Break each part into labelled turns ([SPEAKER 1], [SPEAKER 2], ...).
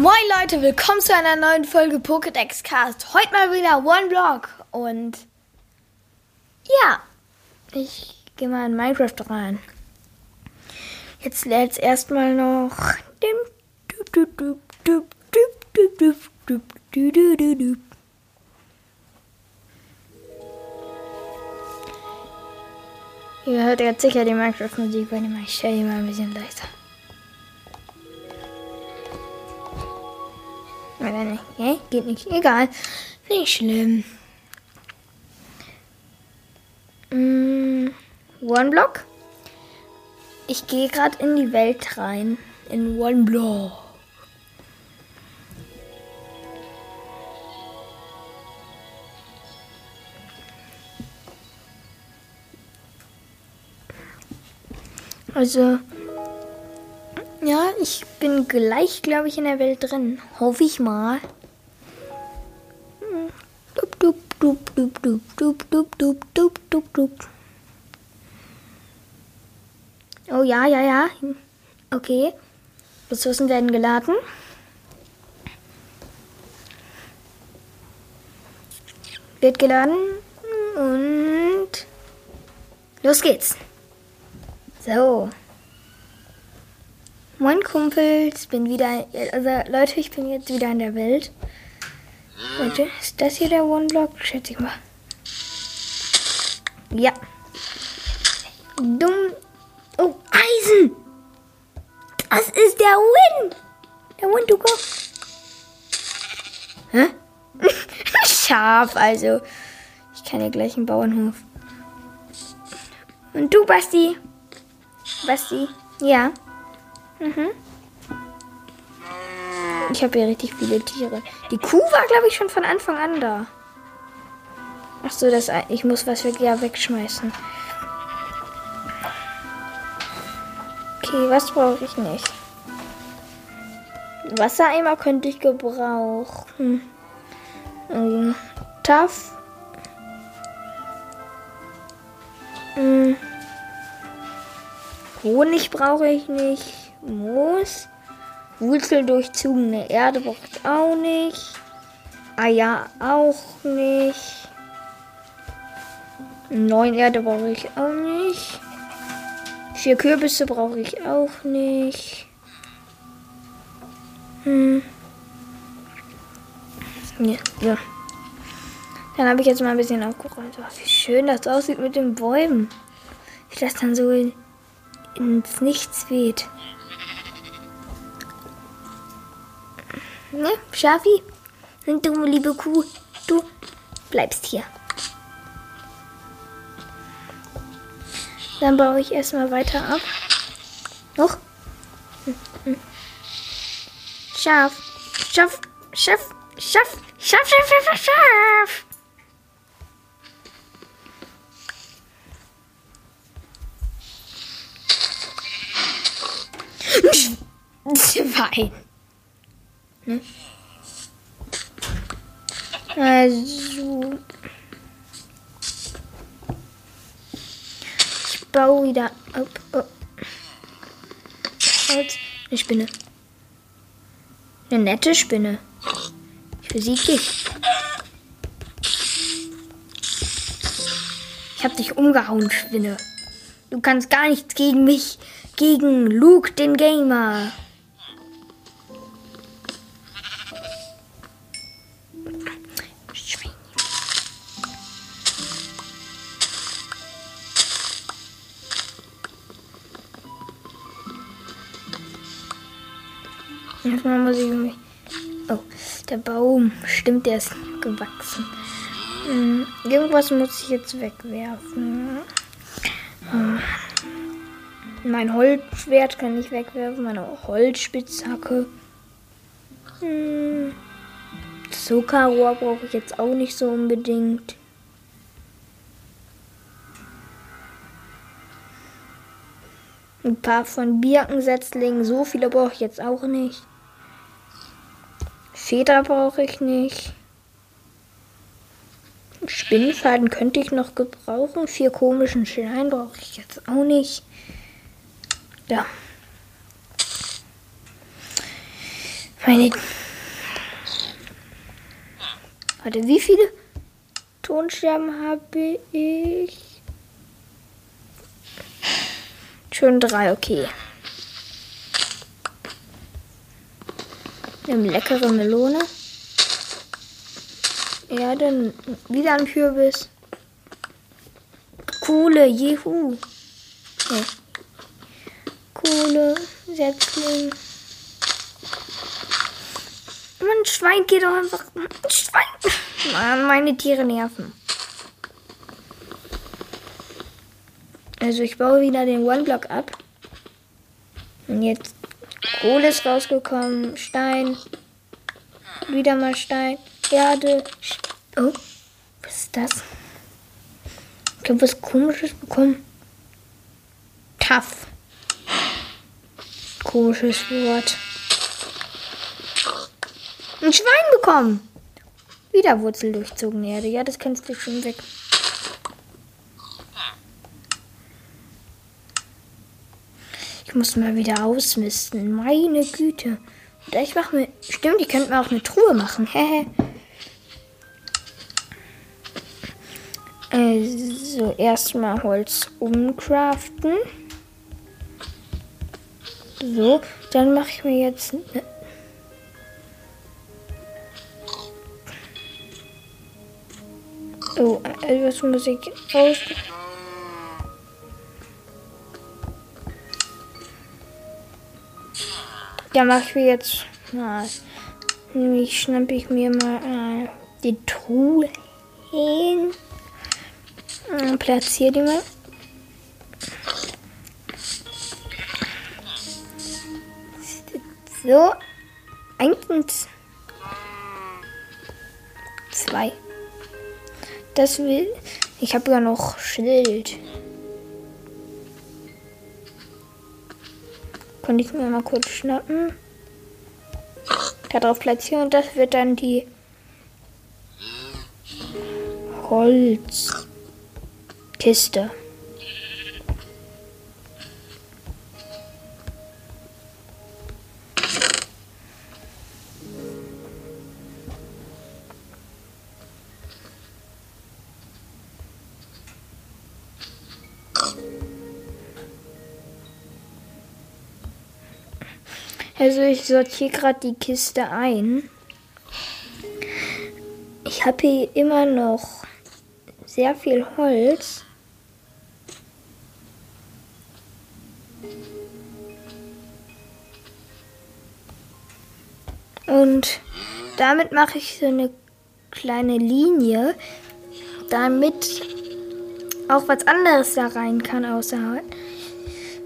[SPEAKER 1] Moin Leute, willkommen zu einer neuen Folge Pokédex Cast. Heute mal wieder One Block und ja, ich gehe mal in Minecraft rein. Jetzt lädt es erstmal noch Ihr hört jetzt sicher die Minecraft-Musik, weil ich stelle die mal ein bisschen leiser. Oder nicht? Okay, geht nicht. Egal. Nicht schlimm. Mm, One Block. Ich gehe gerade in die Welt rein. In One Block. Also, ja, ich bin gleich, glaube ich, in der Welt drin. Hoffe ich mal. Dup, dup, dup, dup, dup, dup, dup, dup, dup, dup, dup. Oh ja, ja, ja. Okay. Ressourcen werden geladen. Wird geladen. Und los geht's. So. Moin Kumpels, bin wieder, also Leute, ich bin jetzt wieder in der Welt. Leute, ist das hier der One-Block? Schätze ich mal. Ja. Dumm. Oh, Eisen! Das ist der Win! Der Win to go. Hä? Scharf, also. Ich kann hier gleich einen Bauernhof. Und du, Basti? Basti? Ja. Mhm. Ich habe hier richtig viele Tiere. Die Kuh war, glaube ich, schon von Anfang an da. Ach so, das, ich muss was weg, ja, wegschmeißen. Okay, was brauche ich nicht? Wassereimer könnte ich gebrauchen. Ähm, Taff. Ähm, Honig brauche ich nicht. Moos. Wurzeldurchzogene Erde brauche ich auch nicht. Eier auch nicht. Neun Erde brauche ich auch nicht. Vier Kürbisse brauche ich auch nicht. Hm. Ja, ja. Dann habe ich jetzt mal ein bisschen aufgeräumt. Oh, wie schön das aussieht mit den Bäumen. Wie das dann so ins Nichts weht. Ne, Schafi? Und du, liebe Kuh, du bleibst hier. Dann baue ich erstmal weiter ab. Hoch. Schaf. Schaf. Schaf. Schaf. Schaf. Schaf. Schaf. Schaf. Schaf. Ne? Also. Ich baue wieder ab. Oh. Eine Spinne. Eine nette Spinne. Ich besiege dich. Ich hab dich umgehauen, Spinne. Du kannst gar nichts gegen mich. Gegen Luke, den Gamer. Baum. Stimmt, der ist gewachsen. Hm, irgendwas muss ich jetzt wegwerfen. Hm. Mein Holzschwert kann ich wegwerfen, meine Holzspitzhacke. Hm. Zuckerrohr brauche ich jetzt auch nicht so unbedingt. Ein paar von Birkensetzlingen, so viele brauche ich jetzt auch nicht. Feder brauche ich nicht. Spinnfaden könnte ich noch gebrauchen. Vier komischen Steine brauche ich jetzt auch nicht. Ja. Meine. Warte, wie viele Tonscherben habe ich? Schon drei, okay. Eine leckere Melone. Erde, wieder ein Kürbis. Kohle, juhu. Nee. Kohle, Setzling. Ein Schwein geht doch einfach. Ein Schwein. Mann, meine Tiere nerven. Also ich baue wieder den One-Block ab. Und jetzt Kohle ist rausgekommen. Stein. Wieder mal Stein. Erde. Oh, was ist das? Ich habe was komisches bekommen. Tough. Komisches Wort. Ein Schwein bekommen. Wieder Wurzel durchzogen Erde. Ja, das kannst du schon weg. Ich muss mal wieder ausmisten. Meine Güte. Oder ich mache mir. Stimmt, ich könnte mir auch eine Truhe machen. Hehe. also, erstmal Holz umcraften. So, dann mache ich mir jetzt. Ne oh, etwas Musik aus. Ja, mache ich mir jetzt. Na, nämlich schnappe ich mir mal äh, die Truhe hin. Äh, platziere die mal. So. Eins und zwei. Das will. Ich habe ja noch Schild. Konnte ich mir mal kurz schnappen. Darauf platzieren und das wird dann die Holzkiste. Also ich sortiere gerade die Kiste ein. Ich habe hier immer noch sehr viel Holz. Und damit mache ich so eine kleine Linie, damit auch was anderes da rein kann außerhalb.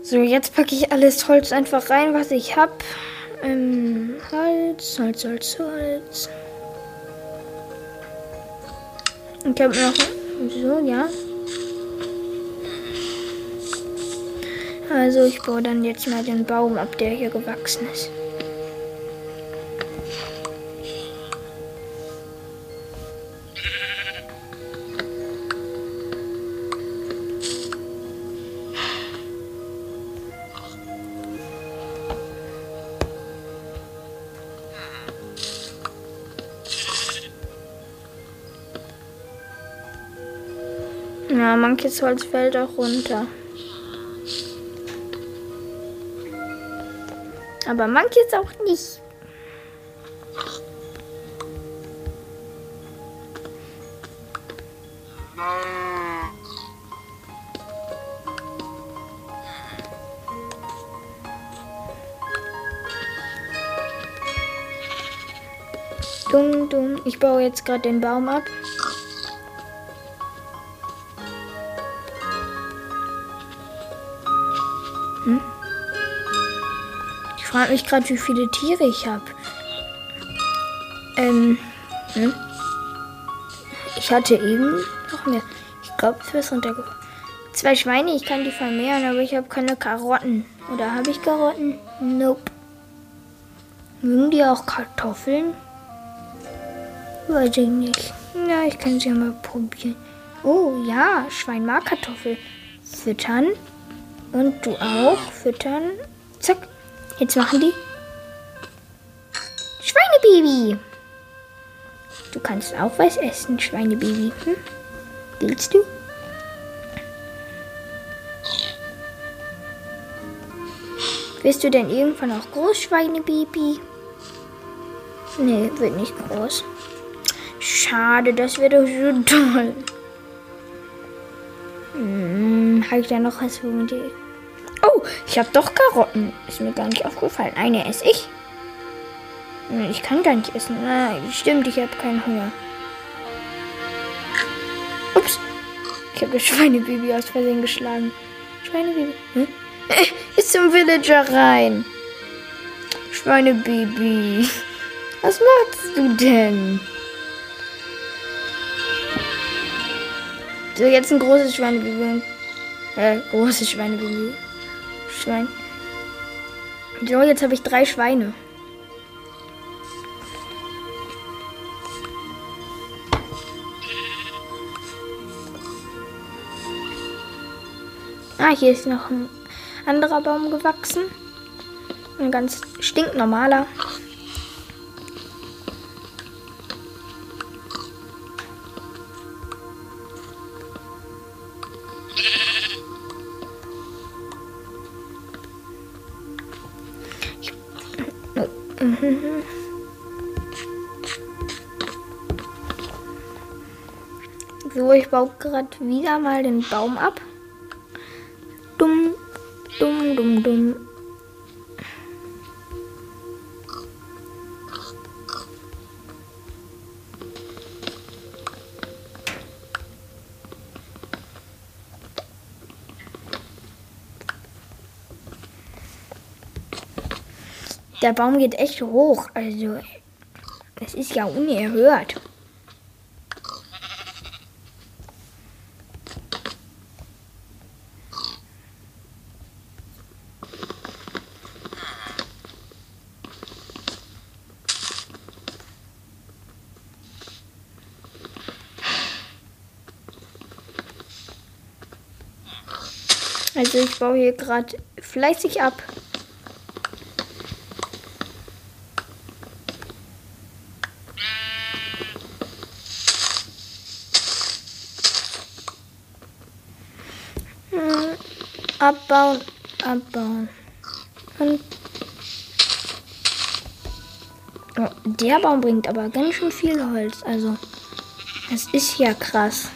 [SPEAKER 1] So, jetzt packe ich alles Holz einfach rein, was ich habe. Ähm, Holz, Holz, Holz, Holz. Ich habe noch. So, ja. Also, ich baue dann jetzt mal den Baum ab, der hier gewachsen ist. Manches Holz fällt auch runter. Aber manches auch nicht. Dumm, dumm. Ich baue jetzt gerade den Baum ab. Frage mich gerade, wie viele Tiere ich habe. Ähm, hm? Ich hatte eben noch mehr. Ich glaube, es ist runtergefallen. Zwei Schweine, ich kann die vermehren, aber ich habe keine Karotten. Oder habe ich Karotten? Nope. Mögen die auch Kartoffeln? Weiß ich nicht. Ja, ich kann sie ja mal probieren. Oh ja, Schwein mag Kartoffel. Füttern. Und du auch. Füttern. Zack. Jetzt machen die. Schweinebaby. Du kannst auch was essen, Schweinebaby. Hm? Willst du? Wirst du denn irgendwann auch groß, Schweinebaby? Nee, wird nicht groß. Schade, das wäre doch so toll. Hm, habe ich da noch was für mich? Ich habe doch Karotten. Ist mir gar nicht aufgefallen. Eine esse ich. Hm, Ich kann gar nicht essen. Na, stimmt, ich habe keinen Hunger. Ups. Ich habe das Schweinebaby aus Versehen geschlagen. Schweinebaby. Hm? Ist zum Villager rein. Schweinebaby. Was machst du denn? So, jetzt ein großes Schweinebaby. Äh, großes Schweinebaby. Schwein. So, jetzt habe ich drei Schweine. Ah, hier ist noch ein anderer Baum gewachsen. Ein ganz stinknormaler. Baue gerade wieder mal den Baum ab. Dumm, dumm, dumm, dumm. Der Baum geht echt hoch. Also, das ist ja unerhört. Also ich baue hier gerade fleißig ab. Hm, Abbauen, abbauen. Und oh, der Baum bringt aber ganz schön viel Holz. Also, das ist ja krass.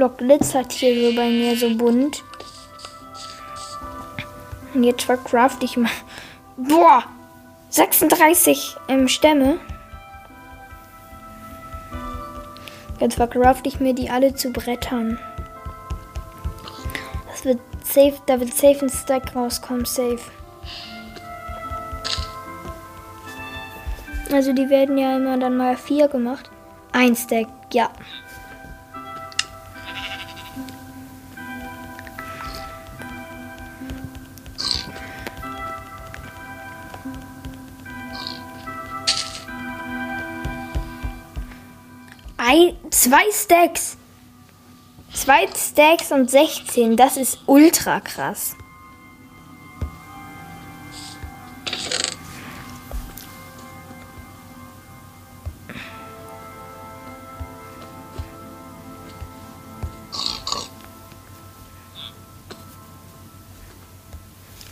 [SPEAKER 1] One-Block glitzert hier so bei mir so bunt. Und jetzt vercraft ich mal. Boah! 36 ähm, Stämme. Jetzt vercraft ich mir die alle zu Brettern. Das wird safe, da wird safe ein Stack rauskommen, safe. Also die werden ja immer dann mal vier gemacht. Ein Stack, ja. Zwei Stacks. Zwei Stacks und 16. Das ist ultra krass.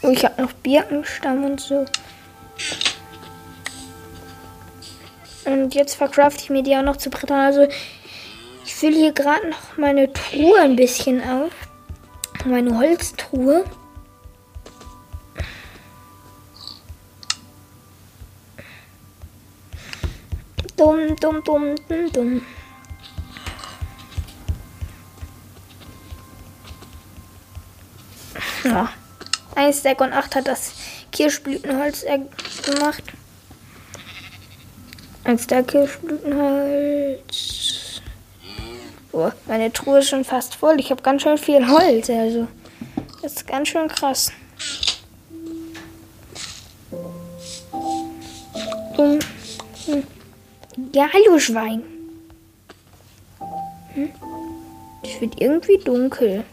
[SPEAKER 1] Oh, ich habe noch Birkenstamm und so. Und jetzt vercraft ich mir die auch noch zu Brettern. Also fülle hier gerade noch meine Truhe ein bisschen auf. Meine Holztruhe. Dumm, dumm, dumm, dumm, dumm. Ja. Ein Stack und 8 hat das Kirschblütenholz gemacht. Ein Stack Kirschblütenholz. Oh, meine Truhe ist schon fast voll. Ich habe ganz schön viel Holz. Also, das ist ganz schön krass. Hm. Ja, hallo Schwein. Hm? Es wird irgendwie dunkel.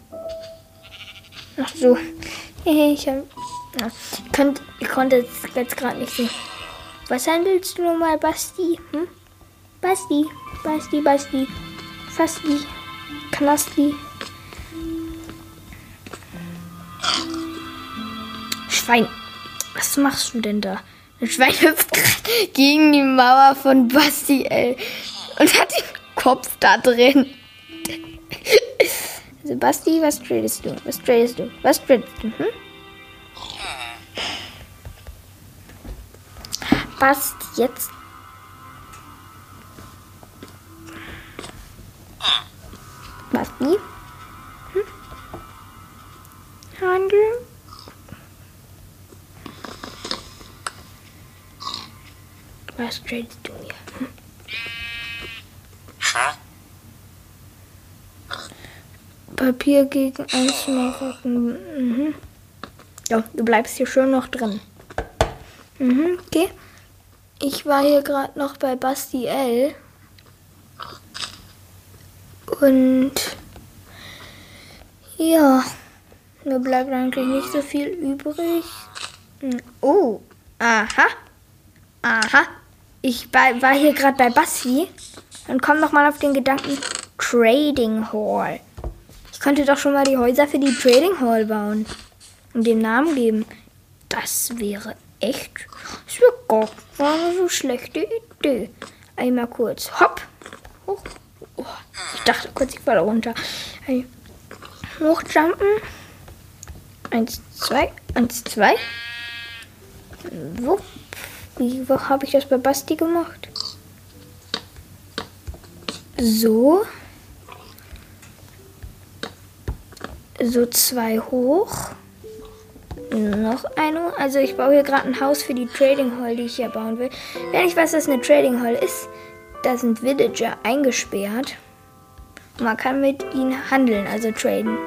[SPEAKER 1] Ach so. Ich hab, ja. ich, konnte, ich konnte es jetzt gerade nicht sehen. Was handelst du nochmal, Basti? Hm? Basti, Basti, Basti, Fasti, Knasti. Schwein, was machst du denn da? Ein Schwein hüpft gerade gegen die Mauer von Basti, ey. Und hat den Kopf da drin. Also Basti, was tradest du? Was tradest du? Was tradest du? Hm? Basti, jetzt. Basti? Hm? Handeln? Was tradest du mir? Hm? Papier gegen eins machen. Mhm. Ja, du bleibst hier schön noch drin. Mhm, okay. Ich war hier gerade noch bei Basti L. Und ja, mir bleibt eigentlich nicht so viel übrig. Hm, oh, aha, aha. Ich war, hier gerade bei Basti und komm noch mal auf den Gedanken Trading Hall. Ich könnte doch schon mal die Häuser für die Trading Hall bauen und dem Namen geben. Das wäre echt, das wäre gar keine so schlechte Idee. Einmal kurz, hopp, hoch. Oh, ich dachte kurz, ich falle runter. Hey. Hochjumpen. Eins, zwei, eins, zwei. So. Wie habe ich das bei Basti gemacht? So. So zwei hoch. Noch eine. Also ich baue hier gerade ein Haus für die Trading Hall, die ich hier bauen will. Wenn ich weiß, dass eine Trading Hall ist, da sind Villager eingesperrt. Man kann mit ihnen handeln, also traden.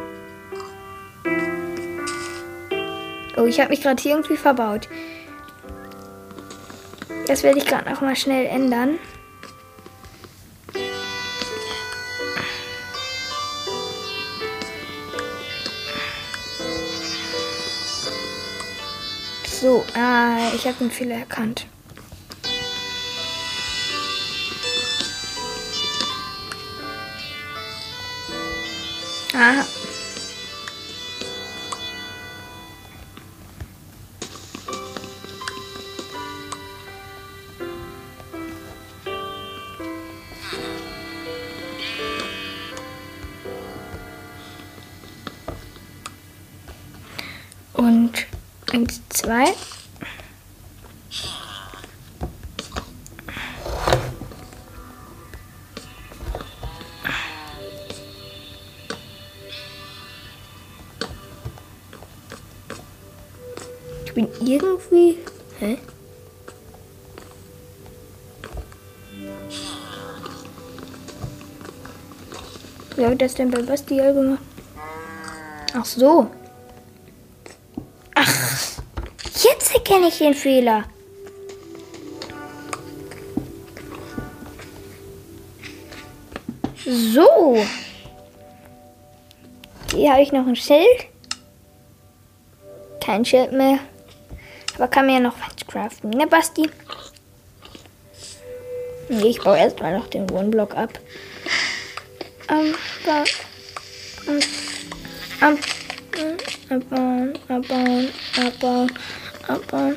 [SPEAKER 1] Oh, ich habe mich gerade hier irgendwie verbaut. Das werde ich gerade noch mal schnell ändern. So, ah, ich habe den Fehler erkannt. Aha. Und eins, zwei. Ich das denn bei Bastiel gemacht? Ach so. Ach, jetzt erkenne ich den Fehler. So. Hier habe ich noch ein Schild. Kein Schild mehr. Aber kann mir ja noch was craften. Ne, Basti? Ich baue erstmal noch den One-Block ab. Um, um, um, abbauen, abbauen, abbauen, abbauen.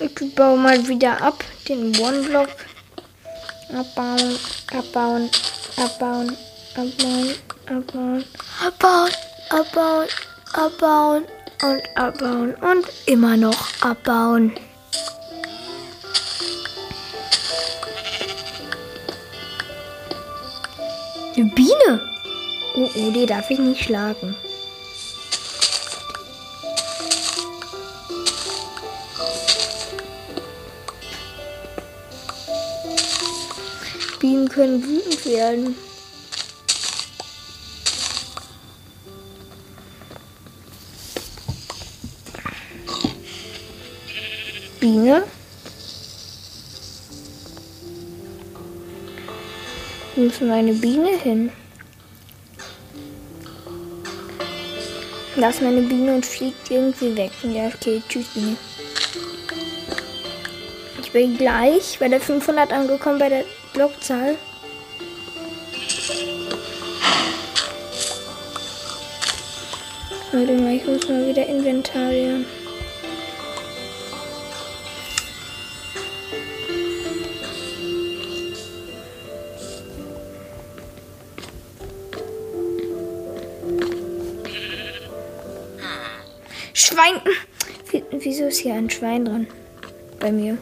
[SPEAKER 1] Ich baue mal wieder ab, den One-Block. Abbauen, abbauen, abbauen, abbauen, abbauen, abbauen, abbauen, abbauen und abbauen und immer noch abbauen. Eine Biene. Oh, oh, die darf ich nicht schlagen. Bienen können wütend werden. Biene. Wo ist meine Biene hin? Lass meine Biene und fliegt irgendwie weg. Ja, okay, tschüss Biene. Ich bin gleich bei der 500 angekommen, bei der Blockzahl. Warte mal, ich muss mal wieder inventarieren. Schwein. Wieso ist hier ein Schwein dran? Bei mir.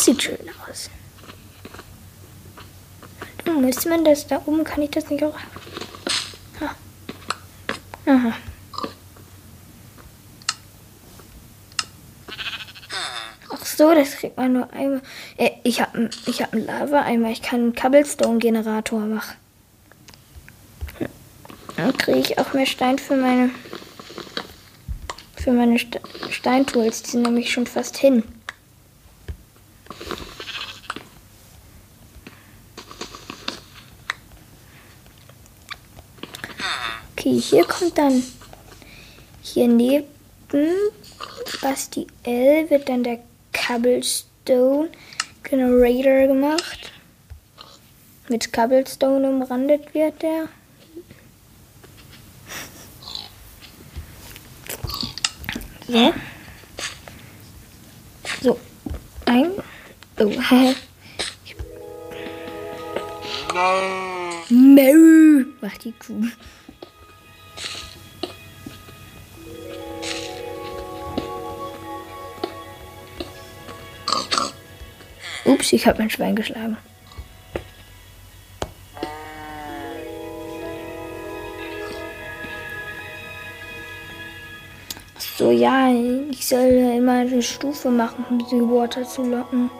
[SPEAKER 1] Das sieht schön aus. Hm, müsste man das da oben, kann ich das nicht auch... Ah. Aha. Ach so, das kriegt man nur einmal. Äh, ich habe ich hab einen Lava-Eimer. Ich kann einen Cobblestone-Generator machen. Dann kriege ich auch mehr Stein für meine für meine Ste Steintools. Die sind nämlich schon fast hin. Okay, hier kommt dann hier neben Basti L wird dann der Cobblestone Generator gemacht. Mit Cobblestone umrandet wird der. So. So. Ein. Oh, hä? Mö. Macht die Kuh. Ups, ich habe mein Schwein geschlagen. So, ja, ich soll immer eine Stufe machen, um die Water zu locken.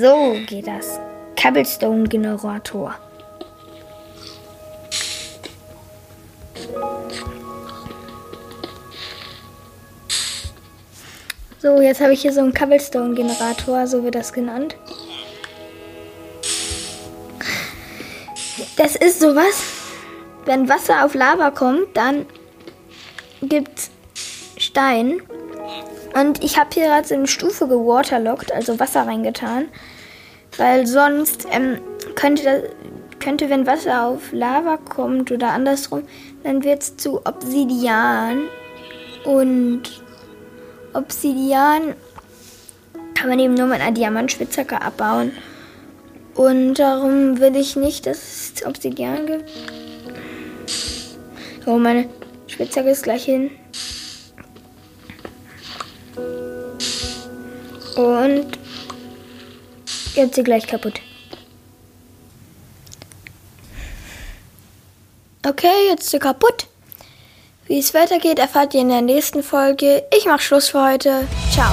[SPEAKER 1] So geht das. Cobblestone-Generator. So, jetzt habe ich hier so einen Cobblestone-Generator, so wird das genannt. Das ist sowas, wenn Wasser auf Lava kommt, dann gibt Stein und ich habe hier gerade so eine Stufe gewaterlockt, also Wasser reingetan. Weil sonst ähm, könnte, das, könnte, wenn Wasser auf Lava kommt oder andersrum, dann wird es zu Obsidian. Und Obsidian kann man eben nur mit einer Diamantspitzhacke abbauen. Und darum will ich nicht, dass es Obsidian gibt. Oh, meine Spitzhacke ist gleich hin. Und jetzt sie gleich kaputt. Okay, jetzt ist sie kaputt. Wie es weitergeht, erfahrt ihr in der nächsten Folge. Ich mach Schluss für heute. Ciao.